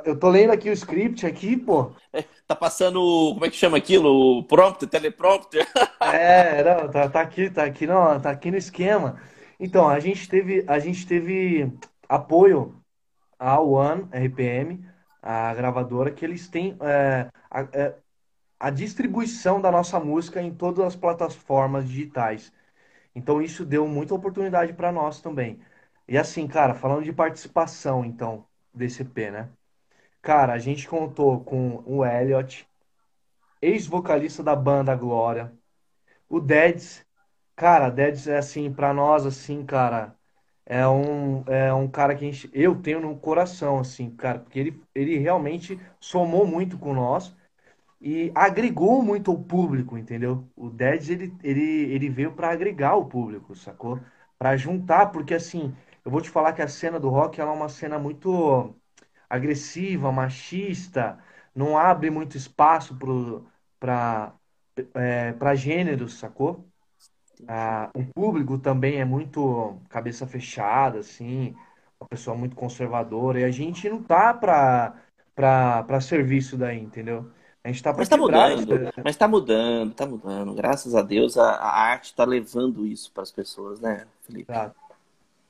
Speaker 2: Eu tô lendo aqui o script aqui, pô.
Speaker 1: É, tá passando, como é que chama aquilo? O prompter, teleprompter.
Speaker 2: É, não, tá, tá aqui, tá aqui, não, tá aqui no esquema. Então, a gente teve, a gente teve apoio à One RPM, a gravadora, que eles têm é, a, é, a distribuição da nossa música em todas as plataformas digitais. Então, isso deu muita oportunidade para nós também. E assim, cara, falando de participação, então, desse EP, né? Cara, a gente contou com o Elliot, ex-vocalista da banda Glória, o Deads. Cara, Deads é assim, pra nós, assim, cara, é um, é um cara que gente, eu tenho no coração, assim, cara, porque ele, ele realmente somou muito com nós e agregou muito o público, entendeu? O Dead ele, ele, ele veio para agregar o público, sacou? Para juntar, porque assim, eu vou te falar que a cena do rock ela é uma cena muito agressiva, machista, não abre muito espaço para é, para gêneros, sacou? Ah, o público também é muito cabeça fechada, assim, uma pessoa muito conservadora, e a gente não tá para para serviço daí, entendeu? A gente tá
Speaker 1: Mas tá mudando, mas tá mudando, tá mudando. Graças a Deus a, a arte tá levando isso para as pessoas, né, Felipe?
Speaker 2: Exato.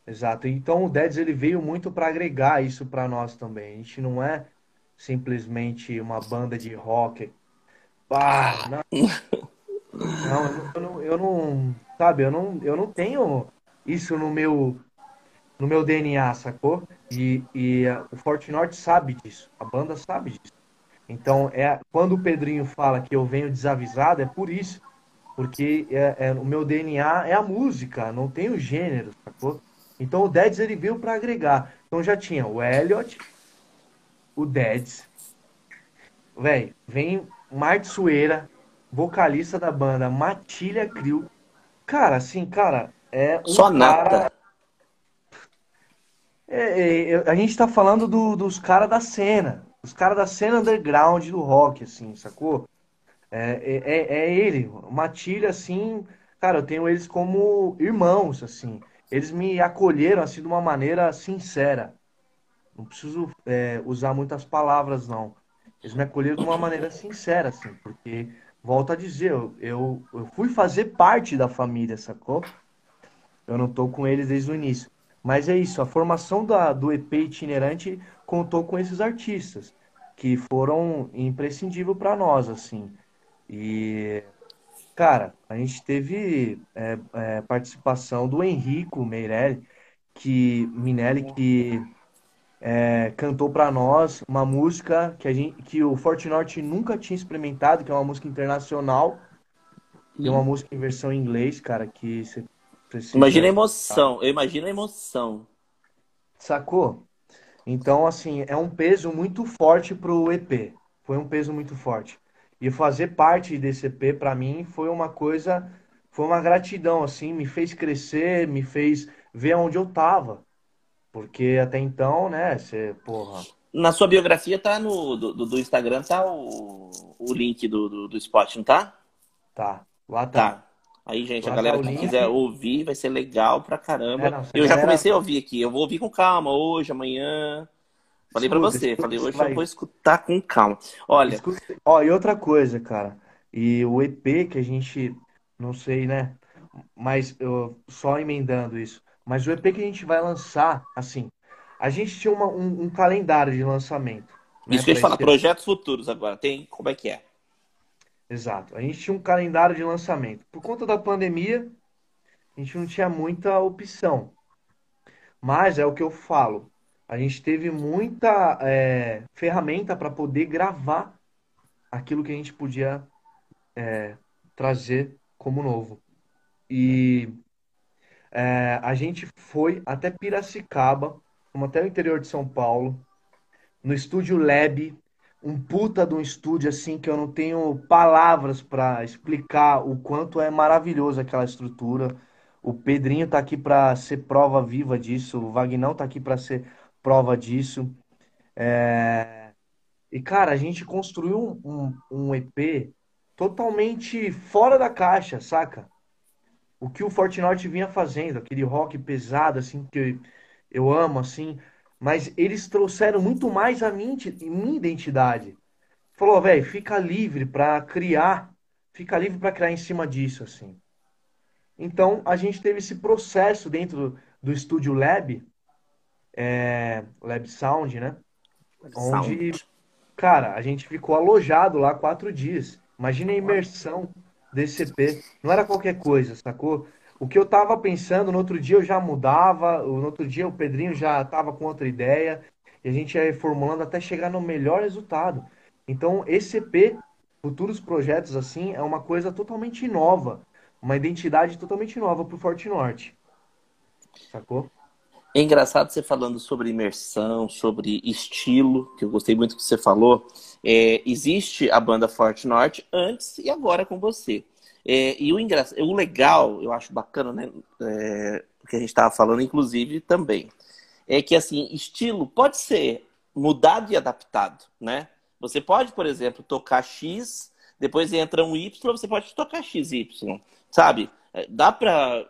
Speaker 2: Exato. Então o Dedes ele veio muito para agregar isso para nós também. A gente não é simplesmente uma banda de rock. Ah, não. Não, eu não, eu não, sabe, eu não, eu não tenho isso no meu no meu DNA, sacou? E, e o Fortnite sabe disso, a banda sabe disso. Então, é quando o Pedrinho fala que eu venho desavisado, é por isso. Porque é, é, o meu DNA é a música, não tem o gênero, sacou? Então o Deads ele veio para agregar. Então já tinha o Elliot, o Deads. Véi, vem Marte Sueira, vocalista da banda Matilha Crew. Cara, assim, cara, é um
Speaker 1: Só nada.
Speaker 2: É, é, a gente tá falando do, dos caras da cena. Os caras da cena underground do rock, assim, sacou? É, é, é, é ele, Matilha, assim, cara, eu tenho eles como irmãos, assim. Eles me acolheram, assim, de uma maneira sincera. Não preciso é, usar muitas palavras, não. Eles me acolheram de uma maneira sincera, assim, porque, volto a dizer, eu, eu, eu fui fazer parte da família, sacou? Eu não tô com eles desde o início. Mas é isso, a formação da, do EP itinerante contou com esses artistas que foram imprescindíveis para nós, assim. E, cara, a gente teve é, é, participação do Henrico Meirelli, que, Minelli, que é, cantou para nós uma música que, a gente, que o Fortnite nunca tinha experimentado, que é uma música internacional. E uma música em versão em inglês, cara, que você
Speaker 1: precisa... Imagina a emoção, eu imagino a emoção.
Speaker 2: Sacou? Então, assim, é um peso muito forte pro EP. Foi um peso muito forte. E fazer parte desse EP, para mim, foi uma coisa, foi uma gratidão, assim, me fez crescer, me fez ver onde eu tava. Porque até então, né, você, porra.
Speaker 1: Na sua biografia tá no do, do Instagram, tá o, o link do, do, do spot, não tá?
Speaker 2: Tá, lá tá. tá.
Speaker 1: Aí, gente, lá a galera tá que quiser ouvir, vai ser legal pra caramba. É, não, eu já comecei a ouvir aqui. Eu vou ouvir com calma hoje, amanhã. Falei para você, escuta, falei, hoje vai. eu vou escutar com calma. Olha. Escuta.
Speaker 2: Ó, e outra coisa, cara. E o EP que a gente, não sei, né? Mas eu só emendando isso. Mas o EP que a gente vai lançar, assim, a gente tinha uma, um, um, calendário de lançamento.
Speaker 1: Né, isso que eu ia falar, projetos futuros agora. Tem como é que é?
Speaker 2: Exato. A gente tinha um calendário de lançamento. Por conta da pandemia, a gente não tinha muita opção. Mas é o que eu falo. A gente teve muita é, ferramenta para poder gravar aquilo que a gente podia é, trazer como novo. E é, a gente foi até Piracicaba, como até o interior de São Paulo, no estúdio Lab, um puta de um estúdio assim que eu não tenho palavras para explicar o quanto é maravilhoso aquela estrutura. O Pedrinho tá aqui para ser prova viva disso, o Vagnão tá aqui para ser prova disso. É... E cara, a gente construiu um, um, um EP totalmente fora da caixa, saca? O que o Fortnite vinha fazendo, aquele rock pesado assim que eu amo assim, mas eles trouxeram muito mais a minha, minha identidade. Falou, velho, fica livre para criar, fica livre para criar em cima disso, assim. Então, a gente teve esse processo dentro do estúdio Lab, é, Lab Sound, né? Onde, cara, a gente ficou alojado lá quatro dias. Imagina a imersão desse. Não era qualquer coisa, sacou? O que eu tava pensando, no outro dia eu já mudava, no outro dia o Pedrinho já tava com outra ideia, e a gente ia reformulando até chegar no melhor resultado. Então, esse futuros projetos assim, é uma coisa totalmente nova, uma identidade totalmente nova pro Forte Norte. Sacou?
Speaker 1: É engraçado você falando sobre imersão, sobre estilo, que eu gostei muito que você falou. É, existe a banda Forte Norte antes e agora com você. É, e o, o legal, eu acho bacana, né? É, o que a gente estava falando, inclusive, também. É que, assim, estilo pode ser mudado e adaptado, né? Você pode, por exemplo, tocar X, depois entra um Y, você pode tocar XY, sabe? É, dá para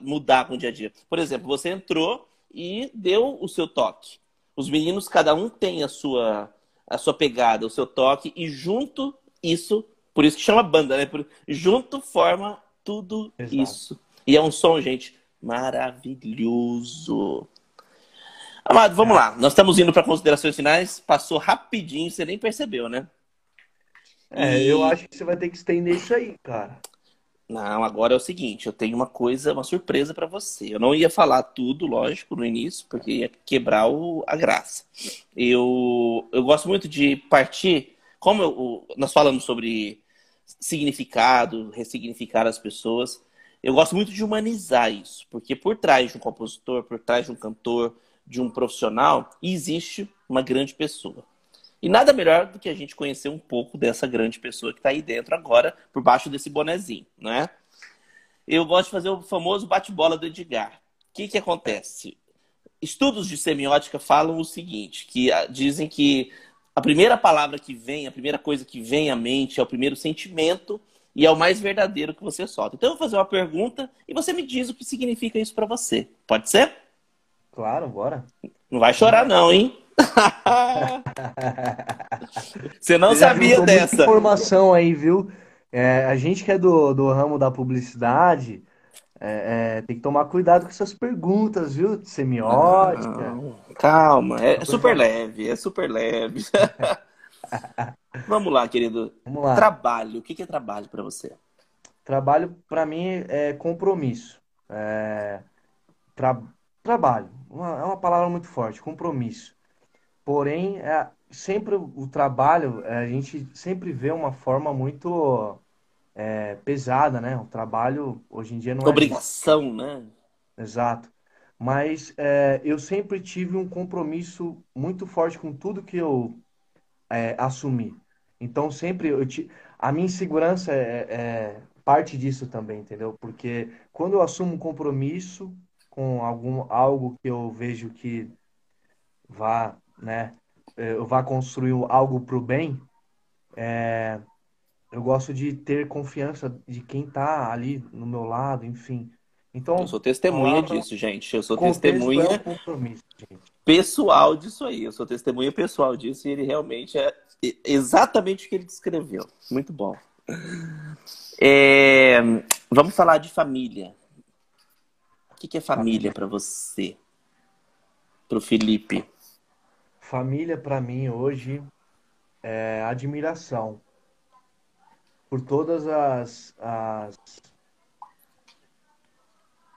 Speaker 1: mudar com o dia a dia. Por exemplo, você entrou e deu o seu toque. Os meninos, cada um tem a sua, a sua pegada, o seu toque, e junto isso, por isso que chama banda, né? Por, junto forma tudo Exato. isso. E é um som, gente, maravilhoso. Amado, vamos é. lá. Nós estamos indo para considerações finais. Passou rapidinho, você nem percebeu, né?
Speaker 2: É, e... eu acho que você vai ter que estender isso aí, cara.
Speaker 1: Não, agora é o seguinte, eu tenho uma coisa, uma surpresa para você. Eu não ia falar tudo, lógico, no início, porque ia quebrar o, a graça. Eu, eu gosto muito de partir, como eu, nós falamos sobre significado, ressignificar as pessoas, eu gosto muito de humanizar isso, porque por trás de um compositor, por trás de um cantor, de um profissional, existe uma grande pessoa. E nada melhor do que a gente conhecer um pouco dessa grande pessoa que está aí dentro agora, por baixo desse bonezinho, né? Eu gosto de fazer o famoso bate-bola do Edgar. O que, que acontece? Estudos de semiótica falam o seguinte, que ah, dizem que a primeira palavra que vem, a primeira coisa que vem à mente é o primeiro sentimento e é o mais verdadeiro que você solta. Então eu vou fazer uma pergunta e você me diz o que significa isso para você. Pode ser?
Speaker 2: Claro, bora.
Speaker 1: Não vai chorar não, hein? Você não Você sabia dessa.
Speaker 2: informação aí, viu? É, a gente que é do, do ramo da publicidade é, é, tem que tomar cuidado com essas perguntas, viu? Semiótica. Não,
Speaker 1: calma, é, super leve, é super leve. Vamos lá, querido. Vamos lá. Trabalho. O que é trabalho para você?
Speaker 2: Trabalho, para mim, é compromisso. É... Tra... Trabalho. Uma, é uma palavra muito forte, compromisso. Porém, é, sempre o trabalho, é, a gente sempre vê uma forma muito é, pesada, né? O trabalho hoje em dia não
Speaker 1: Obrigação, é. Obrigação, né?
Speaker 2: Exato. Mas é, eu sempre tive um compromisso muito forte com tudo que eu é, assumi. Então, sempre eu te... a minha insegurança é, é parte disso também, entendeu? Porque quando eu assumo um compromisso com algum, algo que eu vejo que vá né, eu vá construir algo para o bem, é, eu gosto de ter confiança de quem está ali no meu lado, enfim. Então,
Speaker 1: eu sou testemunha palavra, disso, gente. Eu sou testemunha é pessoal disso aí. Eu sou testemunha pessoal disso e ele realmente é exatamente o que ele descreveu. Muito bom. É, vamos falar de família. O que é família para você? Para o Felipe?
Speaker 2: Família para mim hoje é admiração por todas as, as...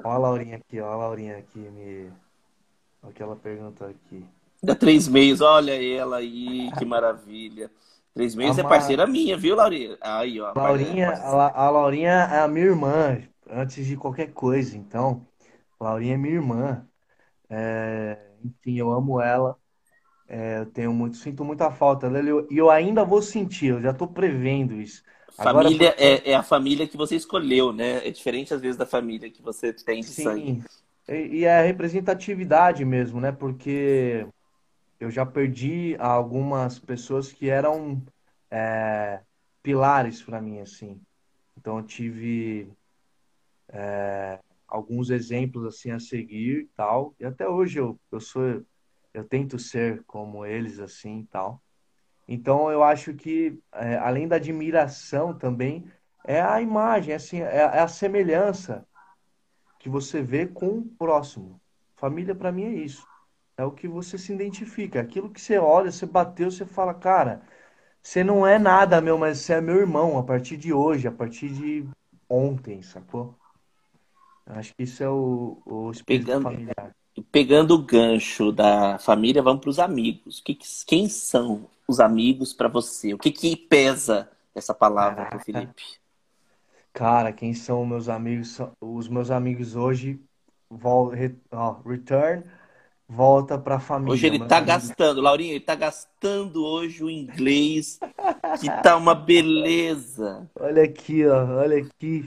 Speaker 2: Olha a Laurinha aqui, olha a Laurinha aqui, me... aquela pergunta aqui.
Speaker 1: Da Três Meios, olha ela aí, que maravilha. Três Meios é parceira minha, viu, Laurinha? Aí, ó.
Speaker 2: Laurinha, a, a Laurinha é a minha irmã, antes de qualquer coisa, então. Laurinha é minha irmã. É, enfim, eu amo ela. É, eu tenho muito, sinto muita falta dela e eu ainda vou sentir, eu já estou prevendo isso.
Speaker 1: Família Agora, é, é, a família que você escolheu, né? É diferente às vezes da família que você tem de sim, sangue.
Speaker 2: E, e é a representatividade mesmo, né? Porque eu já perdi algumas pessoas que eram é, pilares para mim, assim. Então eu tive é, alguns exemplos assim a seguir, tal. E até hoje eu, eu sou eu tento ser como eles assim tal. Então eu acho que é, além da admiração também é a imagem, assim, é, é a semelhança que você vê com o próximo. Família para mim é isso. É o que você se identifica. Aquilo que você olha, você bateu, você fala, cara, você não é nada meu, mas você é meu irmão a partir de hoje, a partir de ontem, sacou? Acho que isso é o, o espírito
Speaker 1: Pegando,
Speaker 2: familiar
Speaker 1: pegando o gancho da família, vamos para os amigos. Que, quem são os amigos para você? O que, que pesa essa palavra para Felipe?
Speaker 2: Cara, quem são meus amigos? Os meus amigos hoje, return volta para a família.
Speaker 1: Hoje ele está gastando, Laurinha, ele está gastando hoje o inglês, que tá uma beleza.
Speaker 2: Olha aqui, ó, olha aqui.